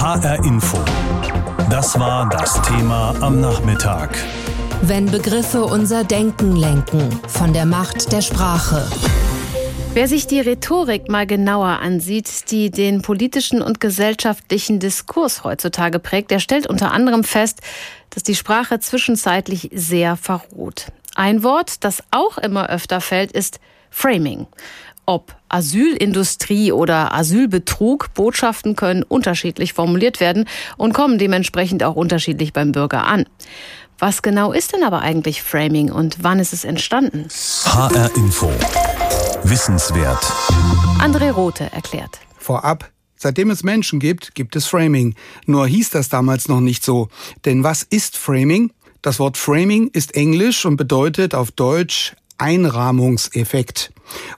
HR Info. Das war das Thema am Nachmittag. Wenn Begriffe unser Denken lenken, von der Macht der Sprache. Wer sich die Rhetorik mal genauer ansieht, die den politischen und gesellschaftlichen Diskurs heutzutage prägt, der stellt unter anderem fest, dass die Sprache zwischenzeitlich sehr verroht. Ein Wort, das auch immer öfter fällt, ist Framing. Ob Asylindustrie oder Asylbetrug, Botschaften können unterschiedlich formuliert werden und kommen dementsprechend auch unterschiedlich beim Bürger an. Was genau ist denn aber eigentlich Framing und wann ist es entstanden? HR Info. Wissenswert. André Rothe erklärt. Vorab, seitdem es Menschen gibt, gibt es Framing. Nur hieß das damals noch nicht so. Denn was ist Framing? Das Wort Framing ist Englisch und bedeutet auf Deutsch Einrahmungseffekt.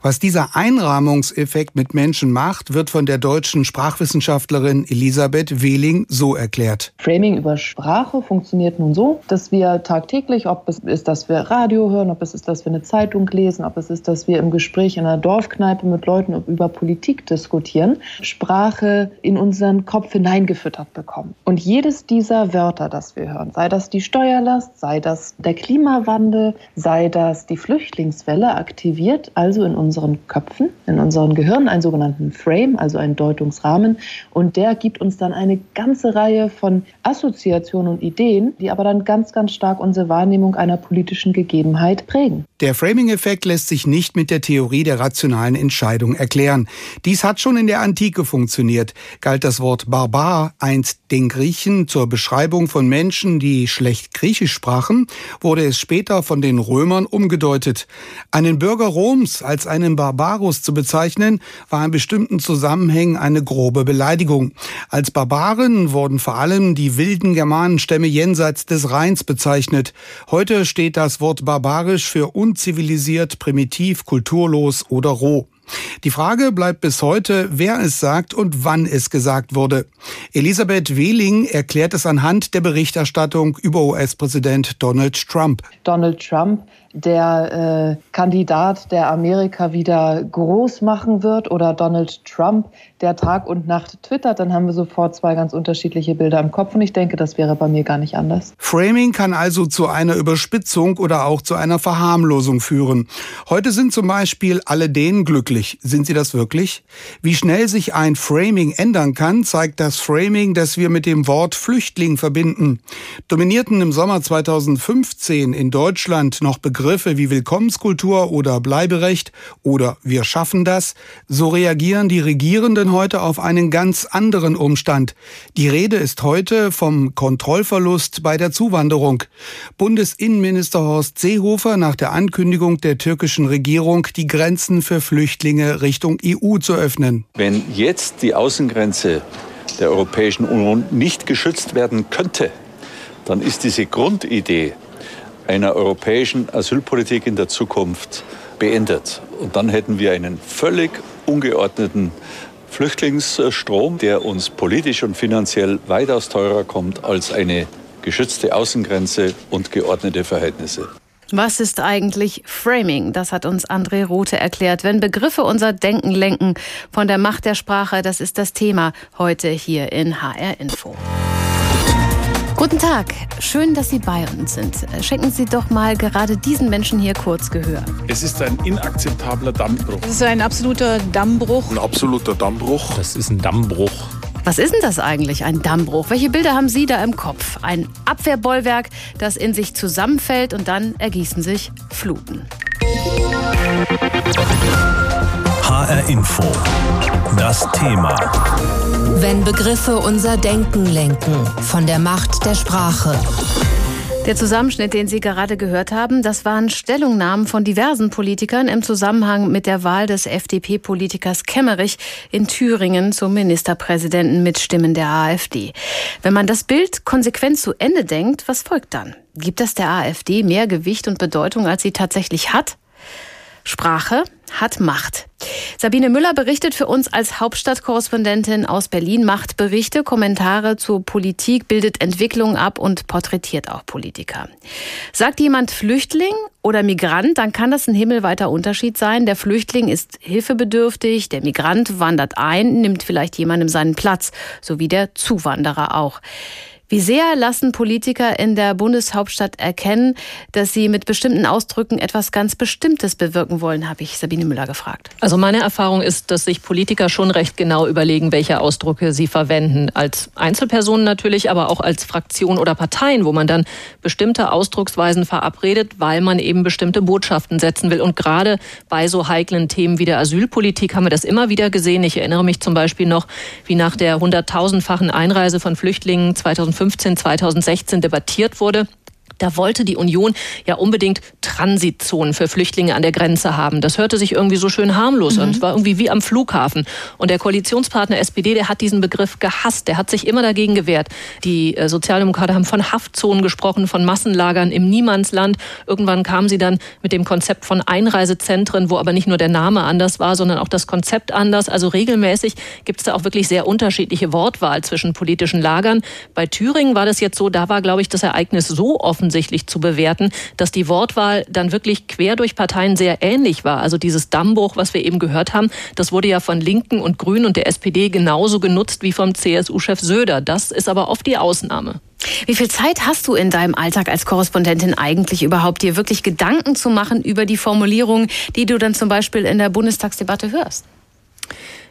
Was dieser Einrahmungseffekt mit Menschen macht, wird von der deutschen Sprachwissenschaftlerin Elisabeth Wehling so erklärt. Framing über Sprache funktioniert nun so, dass wir tagtäglich, ob es ist, dass wir Radio hören, ob es ist, dass wir eine Zeitung lesen, ob es ist, dass wir im Gespräch in einer Dorfkneipe mit Leuten über Politik diskutieren, Sprache in unseren Kopf hineingefüttert bekommen. Und jedes dieser Wörter, das wir hören, sei das die Steuerlast, sei das der Klimawandel, sei das die Flüchtlingswelle, aktiviert also also in unseren Köpfen, in unseren Gehirnen einen sogenannten Frame, also einen Deutungsrahmen. Und der gibt uns dann eine ganze Reihe von Assoziationen und Ideen, die aber dann ganz, ganz stark unsere Wahrnehmung einer politischen Gegebenheit prägen. Der Framing-Effekt lässt sich nicht mit der Theorie der rationalen Entscheidung erklären. Dies hat schon in der Antike funktioniert. Galt das Wort Barbar einst den Griechen zur Beschreibung von Menschen, die schlecht Griechisch sprachen, wurde es später von den Römern umgedeutet. Einen Bürger Roms als einen Barbarus zu bezeichnen, war in bestimmten Zusammenhängen eine grobe Beleidigung. Als Barbaren wurden vor allem die wilden Germanenstämme jenseits des Rheins bezeichnet. Heute steht das Wort barbarisch für unzivilisiert, primitiv, kulturlos oder roh. Die Frage bleibt bis heute, wer es sagt und wann es gesagt wurde. Elisabeth Wehling erklärt es anhand der Berichterstattung über US-Präsident Donald Trump. Donald Trump der äh, Kandidat, der Amerika wieder groß machen wird, oder Donald Trump, der Tag und Nacht twittert, dann haben wir sofort zwei ganz unterschiedliche Bilder im Kopf. Und ich denke, das wäre bei mir gar nicht anders. Framing kann also zu einer Überspitzung oder auch zu einer Verharmlosung führen. Heute sind zum Beispiel alle denen glücklich. Sind sie das wirklich? Wie schnell sich ein Framing ändern kann, zeigt das Framing, das wir mit dem Wort Flüchtling verbinden. Dominierten im Sommer 2015 in Deutschland noch Begriffe Begriffe wie Willkommenskultur oder Bleiberecht oder wir schaffen das, so reagieren die Regierenden heute auf einen ganz anderen Umstand. Die Rede ist heute vom Kontrollverlust bei der Zuwanderung. Bundesinnenminister Horst Seehofer nach der Ankündigung der türkischen Regierung, die Grenzen für Flüchtlinge Richtung EU zu öffnen. Wenn jetzt die Außengrenze der Europäischen Union nicht geschützt werden könnte, dann ist diese Grundidee einer europäischen Asylpolitik in der Zukunft beendet. Und dann hätten wir einen völlig ungeordneten Flüchtlingsstrom, der uns politisch und finanziell weitaus teurer kommt als eine geschützte Außengrenze und geordnete Verhältnisse. Was ist eigentlich Framing? Das hat uns André Rothe erklärt. Wenn Begriffe unser Denken lenken von der Macht der Sprache, das ist das Thema heute hier in HR Info. Guten Tag, schön, dass Sie bei uns sind. Schenken Sie doch mal gerade diesen Menschen hier kurz Gehör. Es ist ein inakzeptabler Dammbruch. Es ist ein absoluter Dammbruch. Ein absoluter Dammbruch. Das ist ein Dammbruch. Was ist denn das eigentlich, ein Dammbruch? Welche Bilder haben Sie da im Kopf? Ein Abwehrbollwerk, das in sich zusammenfällt und dann ergießen sich Fluten. HR Info. Das Thema. Wenn Begriffe unser Denken lenken, von der Macht der Sprache. Der Zusammenschnitt, den Sie gerade gehört haben, das waren Stellungnahmen von diversen Politikern im Zusammenhang mit der Wahl des FDP-Politikers Kemmerich in Thüringen zum Ministerpräsidenten mit Stimmen der AfD. Wenn man das Bild konsequent zu Ende denkt, was folgt dann? Gibt das der AfD mehr Gewicht und Bedeutung, als sie tatsächlich hat? Sprache hat Macht. Sabine Müller berichtet für uns als Hauptstadtkorrespondentin aus Berlin, macht Berichte, Kommentare zur Politik, bildet Entwicklungen ab und porträtiert auch Politiker. Sagt jemand Flüchtling oder Migrant, dann kann das ein himmelweiter Unterschied sein. Der Flüchtling ist hilfebedürftig, der Migrant wandert ein, nimmt vielleicht jemandem seinen Platz, so wie der Zuwanderer auch. Wie sehr lassen Politiker in der Bundeshauptstadt erkennen, dass sie mit bestimmten Ausdrücken etwas ganz Bestimmtes bewirken wollen, habe ich Sabine Müller gefragt. Also meine Erfahrung ist, dass sich Politiker schon recht genau überlegen, welche Ausdrücke sie verwenden. Als Einzelpersonen natürlich, aber auch als Fraktion oder Parteien, wo man dann bestimmte Ausdrucksweisen verabredet, weil man eben bestimmte Botschaften setzen will. Und gerade bei so heiklen Themen wie der Asylpolitik haben wir das immer wieder gesehen. Ich erinnere mich zum Beispiel noch, wie nach der hunderttausendfachen Einreise von Flüchtlingen 2015 2015, 2016 debattiert wurde. Da wollte die Union ja unbedingt Transitzonen für Flüchtlinge an der Grenze haben. Das hörte sich irgendwie so schön harmlos mhm. an. Es war irgendwie wie am Flughafen. Und der Koalitionspartner SPD, der hat diesen Begriff gehasst. Der hat sich immer dagegen gewehrt. Die äh, Sozialdemokraten haben von Haftzonen gesprochen, von Massenlagern im Niemandsland. Irgendwann kamen sie dann mit dem Konzept von Einreisezentren, wo aber nicht nur der Name anders war, sondern auch das Konzept anders. Also regelmäßig gibt es da auch wirklich sehr unterschiedliche Wortwahl zwischen politischen Lagern. Bei Thüringen war das jetzt so, da war, glaube ich, das Ereignis so offen offensichtlich zu bewerten, dass die Wortwahl dann wirklich quer durch Parteien sehr ähnlich war. Also dieses Dammbruch, was wir eben gehört haben, das wurde ja von Linken und Grünen und der SPD genauso genutzt wie vom CSU-Chef Söder. Das ist aber oft die Ausnahme. Wie viel Zeit hast du in deinem Alltag als Korrespondentin eigentlich überhaupt, dir wirklich Gedanken zu machen über die Formulierungen, die du dann zum Beispiel in der Bundestagsdebatte hörst?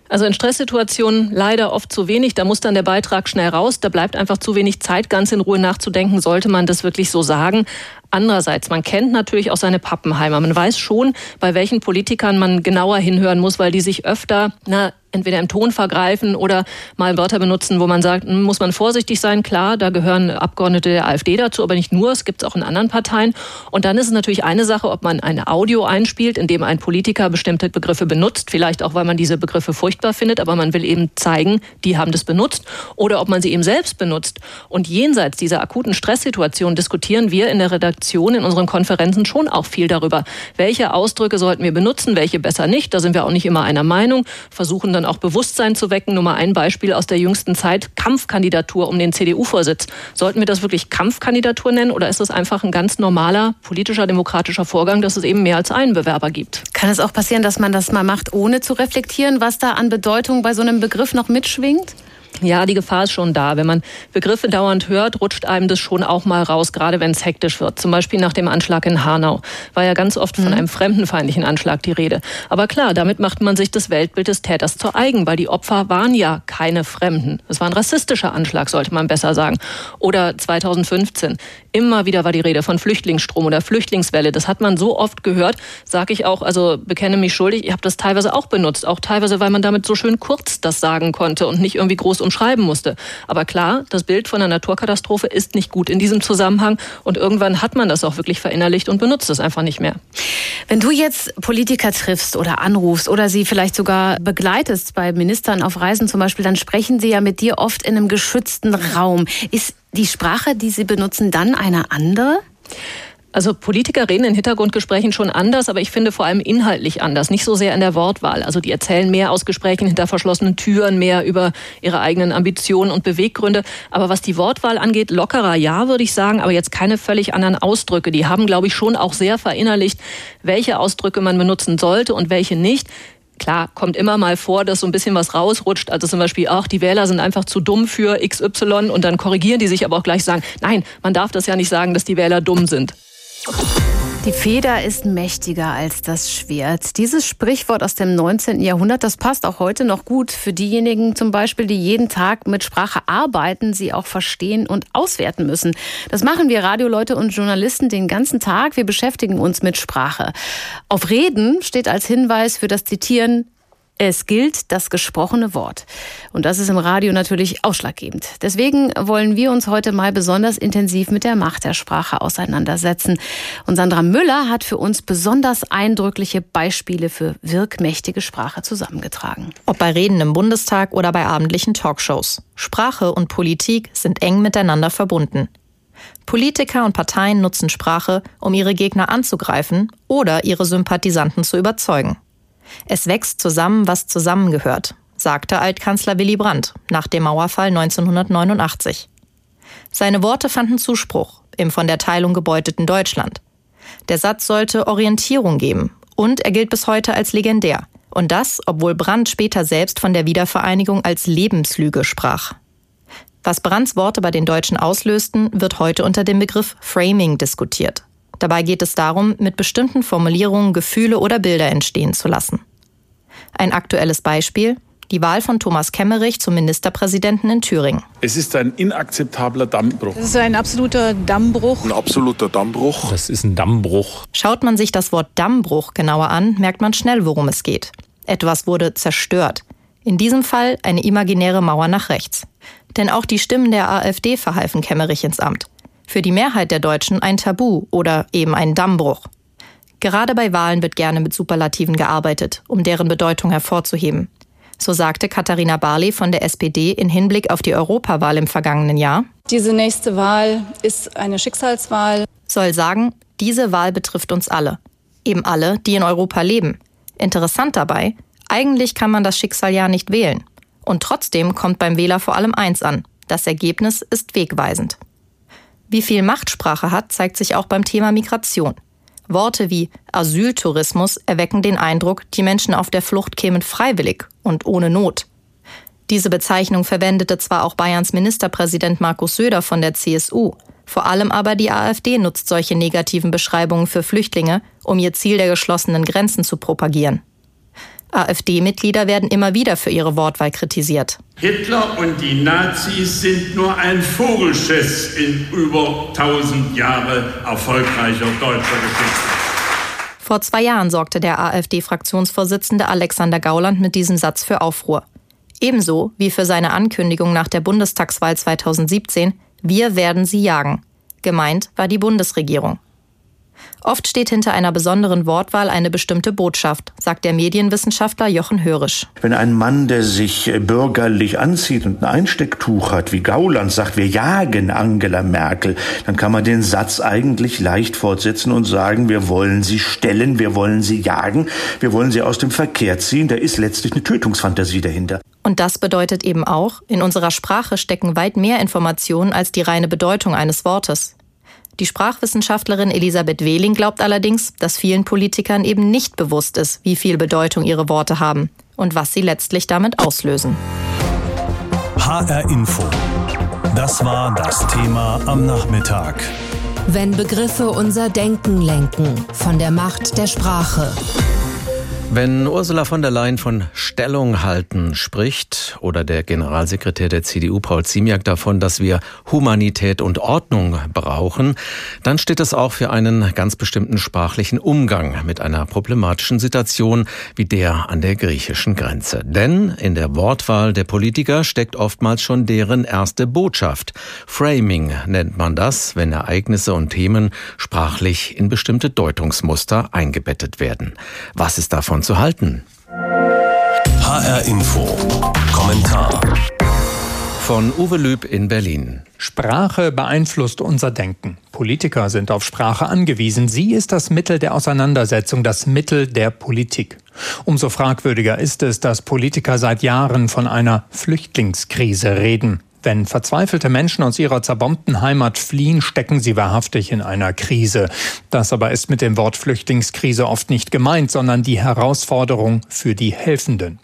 Also in Stresssituationen leider oft zu wenig. Da muss dann der Beitrag schnell raus. Da bleibt einfach zu wenig Zeit, ganz in Ruhe nachzudenken. Sollte man das wirklich so sagen? Andererseits, man kennt natürlich auch seine Pappenheimer. Man weiß schon, bei welchen Politikern man genauer hinhören muss, weil die sich öfter na, entweder im Ton vergreifen oder mal Wörter benutzen, wo man sagt, hm, muss man vorsichtig sein. Klar, da gehören Abgeordnete der AfD dazu, aber nicht nur, es gibt es auch in anderen Parteien. Und dann ist es natürlich eine Sache, ob man ein Audio einspielt, in dem ein Politiker bestimmte Begriffe benutzt, vielleicht auch, weil man diese Begriffe furchtbar findet, aber man will eben zeigen, die haben das benutzt, oder ob man sie eben selbst benutzt. Und jenseits dieser akuten Stresssituation diskutieren wir in der Redaktion, in unseren Konferenzen schon auch viel darüber, welche Ausdrücke sollten wir benutzen, welche besser nicht. Da sind wir auch nicht immer einer Meinung, versuchen dann auch Bewusstsein zu wecken. Nur mal ein Beispiel aus der jüngsten Zeit. Kampfkandidatur um den CDU-Vorsitz. Sollten wir das wirklich Kampfkandidatur nennen oder ist das einfach ein ganz normaler politischer, demokratischer Vorgang, dass es eben mehr als einen Bewerber gibt? Kann es auch passieren, dass man das mal macht, ohne zu reflektieren, was da an Bedeutung bei so einem Begriff noch mitschwingt? Ja, die Gefahr ist schon da. Wenn man Begriffe dauernd hört, rutscht einem das schon auch mal raus, gerade wenn es hektisch wird. Zum Beispiel nach dem Anschlag in Hanau war ja ganz oft von mhm. einem fremdenfeindlichen Anschlag die Rede. Aber klar, damit macht man sich das Weltbild des Täters zu eigen, weil die Opfer waren ja keine Fremden. Es war ein rassistischer Anschlag, sollte man besser sagen. Oder 2015. Immer wieder war die Rede von Flüchtlingsstrom oder Flüchtlingswelle. Das hat man so oft gehört, sage ich auch, also bekenne mich schuldig, ich habe das teilweise auch benutzt. Auch teilweise, weil man damit so schön kurz das sagen konnte und nicht irgendwie groß umschreiben musste. Aber klar, das Bild von einer Naturkatastrophe ist nicht gut in diesem Zusammenhang und irgendwann hat man das auch wirklich verinnerlicht und benutzt es einfach nicht mehr. Wenn du jetzt Politiker triffst oder anrufst oder sie vielleicht sogar begleitest bei Ministern auf Reisen zum Beispiel, dann sprechen sie ja mit dir oft in einem geschützten Raum. Ist die Sprache, die sie benutzen, dann eine andere? Also Politiker reden in Hintergrundgesprächen schon anders, aber ich finde vor allem inhaltlich anders, nicht so sehr in der Wortwahl. Also die erzählen mehr aus Gesprächen hinter verschlossenen Türen, mehr über ihre eigenen Ambitionen und Beweggründe. Aber was die Wortwahl angeht, lockerer ja, würde ich sagen, aber jetzt keine völlig anderen Ausdrücke. Die haben, glaube ich, schon auch sehr verinnerlicht, welche Ausdrücke man benutzen sollte und welche nicht. Klar, kommt immer mal vor, dass so ein bisschen was rausrutscht. Also zum Beispiel, ach, die Wähler sind einfach zu dumm für XY und dann korrigieren die sich aber auch gleich sagen, nein, man darf das ja nicht sagen, dass die Wähler dumm sind. Die Feder ist mächtiger als das Schwert. Dieses Sprichwort aus dem 19. Jahrhundert, das passt auch heute noch gut für diejenigen zum Beispiel, die jeden Tag mit Sprache arbeiten, sie auch verstehen und auswerten müssen. Das machen wir Radioleute und Journalisten den ganzen Tag. Wir beschäftigen uns mit Sprache. Auf Reden steht als Hinweis für das Zitieren es gilt das gesprochene Wort. Und das ist im Radio natürlich ausschlaggebend. Deswegen wollen wir uns heute mal besonders intensiv mit der Macht der Sprache auseinandersetzen. Und Sandra Müller hat für uns besonders eindrückliche Beispiele für wirkmächtige Sprache zusammengetragen. Ob bei Reden im Bundestag oder bei abendlichen Talkshows. Sprache und Politik sind eng miteinander verbunden. Politiker und Parteien nutzen Sprache, um ihre Gegner anzugreifen oder ihre Sympathisanten zu überzeugen. Es wächst zusammen, was zusammengehört, sagte Altkanzler Willy Brandt nach dem Mauerfall 1989. Seine Worte fanden Zuspruch im von der Teilung gebeuteten Deutschland. Der Satz sollte Orientierung geben und er gilt bis heute als legendär. Und das, obwohl Brandt später selbst von der Wiedervereinigung als Lebenslüge sprach. Was Brandts Worte bei den Deutschen auslösten, wird heute unter dem Begriff Framing diskutiert. Dabei geht es darum, mit bestimmten Formulierungen Gefühle oder Bilder entstehen zu lassen. Ein aktuelles Beispiel die Wahl von Thomas Kemmerich zum Ministerpräsidenten in Thüringen. Es ist ein inakzeptabler Dammbruch. Es ist ein absoluter Dammbruch. Ein absoluter Dammbruch. Das ist ein Dammbruch. Schaut man sich das Wort Dammbruch genauer an, merkt man schnell, worum es geht. Etwas wurde zerstört. In diesem Fall eine imaginäre Mauer nach rechts. Denn auch die Stimmen der AfD verhalfen Kemmerich ins Amt. Für die Mehrheit der Deutschen ein Tabu oder eben ein Dammbruch. Gerade bei Wahlen wird gerne mit Superlativen gearbeitet, um deren Bedeutung hervorzuheben. So sagte Katharina Barley von der SPD in Hinblick auf die Europawahl im vergangenen Jahr. Diese nächste Wahl ist eine Schicksalswahl. Soll sagen, diese Wahl betrifft uns alle. Eben alle, die in Europa leben. Interessant dabei, eigentlich kann man das Schicksal ja nicht wählen. Und trotzdem kommt beim Wähler vor allem eins an. Das Ergebnis ist wegweisend. Wie viel Machtsprache hat, zeigt sich auch beim Thema Migration. Worte wie Asyltourismus erwecken den Eindruck, die Menschen auf der Flucht kämen freiwillig und ohne Not. Diese Bezeichnung verwendete zwar auch Bayerns Ministerpräsident Markus Söder von der CSU, vor allem aber die AfD nutzt solche negativen Beschreibungen für Flüchtlinge, um ihr Ziel der geschlossenen Grenzen zu propagieren. AfD-Mitglieder werden immer wieder für ihre Wortwahl kritisiert. Hitler und die Nazis sind nur ein Vogelschiss in über 1000 Jahre erfolgreicher deutscher Geschichte. Vor zwei Jahren sorgte der AfD-Fraktionsvorsitzende Alexander Gauland mit diesem Satz für Aufruhr. Ebenso wie für seine Ankündigung nach der Bundestagswahl 2017, wir werden sie jagen. Gemeint war die Bundesregierung. Oft steht hinter einer besonderen Wortwahl eine bestimmte Botschaft, sagt der Medienwissenschaftler Jochen Hörisch. Wenn ein Mann, der sich bürgerlich anzieht und ein Einstecktuch hat, wie Gauland sagt, wir jagen Angela Merkel, dann kann man den Satz eigentlich leicht fortsetzen und sagen, wir wollen sie stellen, wir wollen sie jagen, wir wollen sie aus dem Verkehr ziehen. Da ist letztlich eine Tötungsfantasie dahinter. Und das bedeutet eben auch, in unserer Sprache stecken weit mehr Informationen als die reine Bedeutung eines Wortes. Die Sprachwissenschaftlerin Elisabeth Wehling glaubt allerdings, dass vielen Politikern eben nicht bewusst ist, wie viel Bedeutung ihre Worte haben und was sie letztlich damit auslösen. HR Info. Das war das Thema am Nachmittag. Wenn Begriffe unser Denken lenken, von der Macht der Sprache. Wenn Ursula von der Leyen von Stellung halten spricht oder der Generalsekretär der CDU Paul Ziemiak davon, dass wir Humanität und Ordnung brauchen, dann steht das auch für einen ganz bestimmten sprachlichen Umgang mit einer problematischen Situation wie der an der griechischen Grenze. Denn in der Wortwahl der Politiker steckt oftmals schon deren erste Botschaft. Framing nennt man das, wenn Ereignisse und Themen sprachlich in bestimmte Deutungsmuster eingebettet werden. Was ist davon davon zu halten? HR Info. Kommentar. Von Uwe Lüb in Berlin. Sprache beeinflusst unser Denken. Politiker sind auf Sprache angewiesen. Sie ist das Mittel der Auseinandersetzung, das Mittel der Politik. Umso fragwürdiger ist es, dass Politiker seit Jahren von einer Flüchtlingskrise reden. Wenn verzweifelte Menschen aus ihrer zerbombten Heimat fliehen, stecken sie wahrhaftig in einer Krise. Das aber ist mit dem Wort Flüchtlingskrise oft nicht gemeint, sondern die Herausforderung für die Helfenden.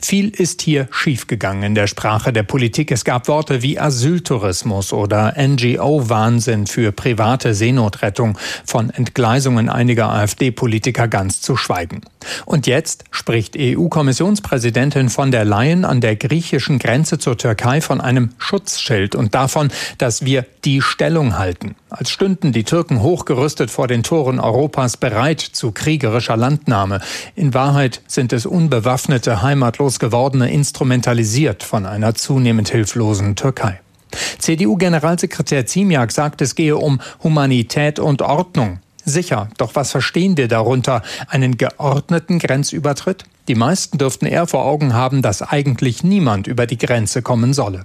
Viel ist hier schiefgegangen in der Sprache der Politik. Es gab Worte wie Asyltourismus oder NGO-Wahnsinn für private Seenotrettung, von Entgleisungen einiger AfD-Politiker ganz zu schweigen. Und jetzt spricht EU-Kommissionspräsidentin von der Leyen an der griechischen Grenze zur Türkei von einem Schutzschild und davon, dass wir die Stellung halten. Als stünden die Türken hochgerüstet vor den Toren Europas bereit zu kriegerischer Landnahme. In Wahrheit sind es unbewaffnete Heim heimatlos gewordene instrumentalisiert von einer zunehmend hilflosen Türkei. CDU-Generalsekretär Ziemiak sagt, es gehe um Humanität und Ordnung. Sicher, doch was verstehen wir darunter? Einen geordneten Grenzübertritt? Die meisten dürften eher vor Augen haben, dass eigentlich niemand über die Grenze kommen solle.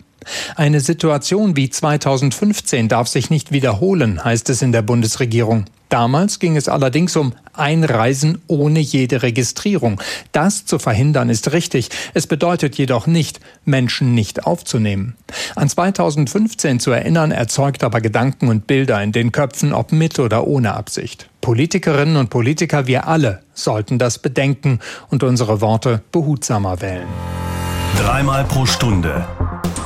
Eine Situation wie 2015 darf sich nicht wiederholen, heißt es in der Bundesregierung. Damals ging es allerdings um Einreisen ohne jede Registrierung. Das zu verhindern ist richtig. Es bedeutet jedoch nicht, Menschen nicht aufzunehmen. An 2015 zu erinnern erzeugt aber Gedanken und Bilder in den Köpfen, ob mit oder ohne Absicht. Politikerinnen und Politiker, wir alle sollten das bedenken und unsere Worte behutsamer wählen. Dreimal pro Stunde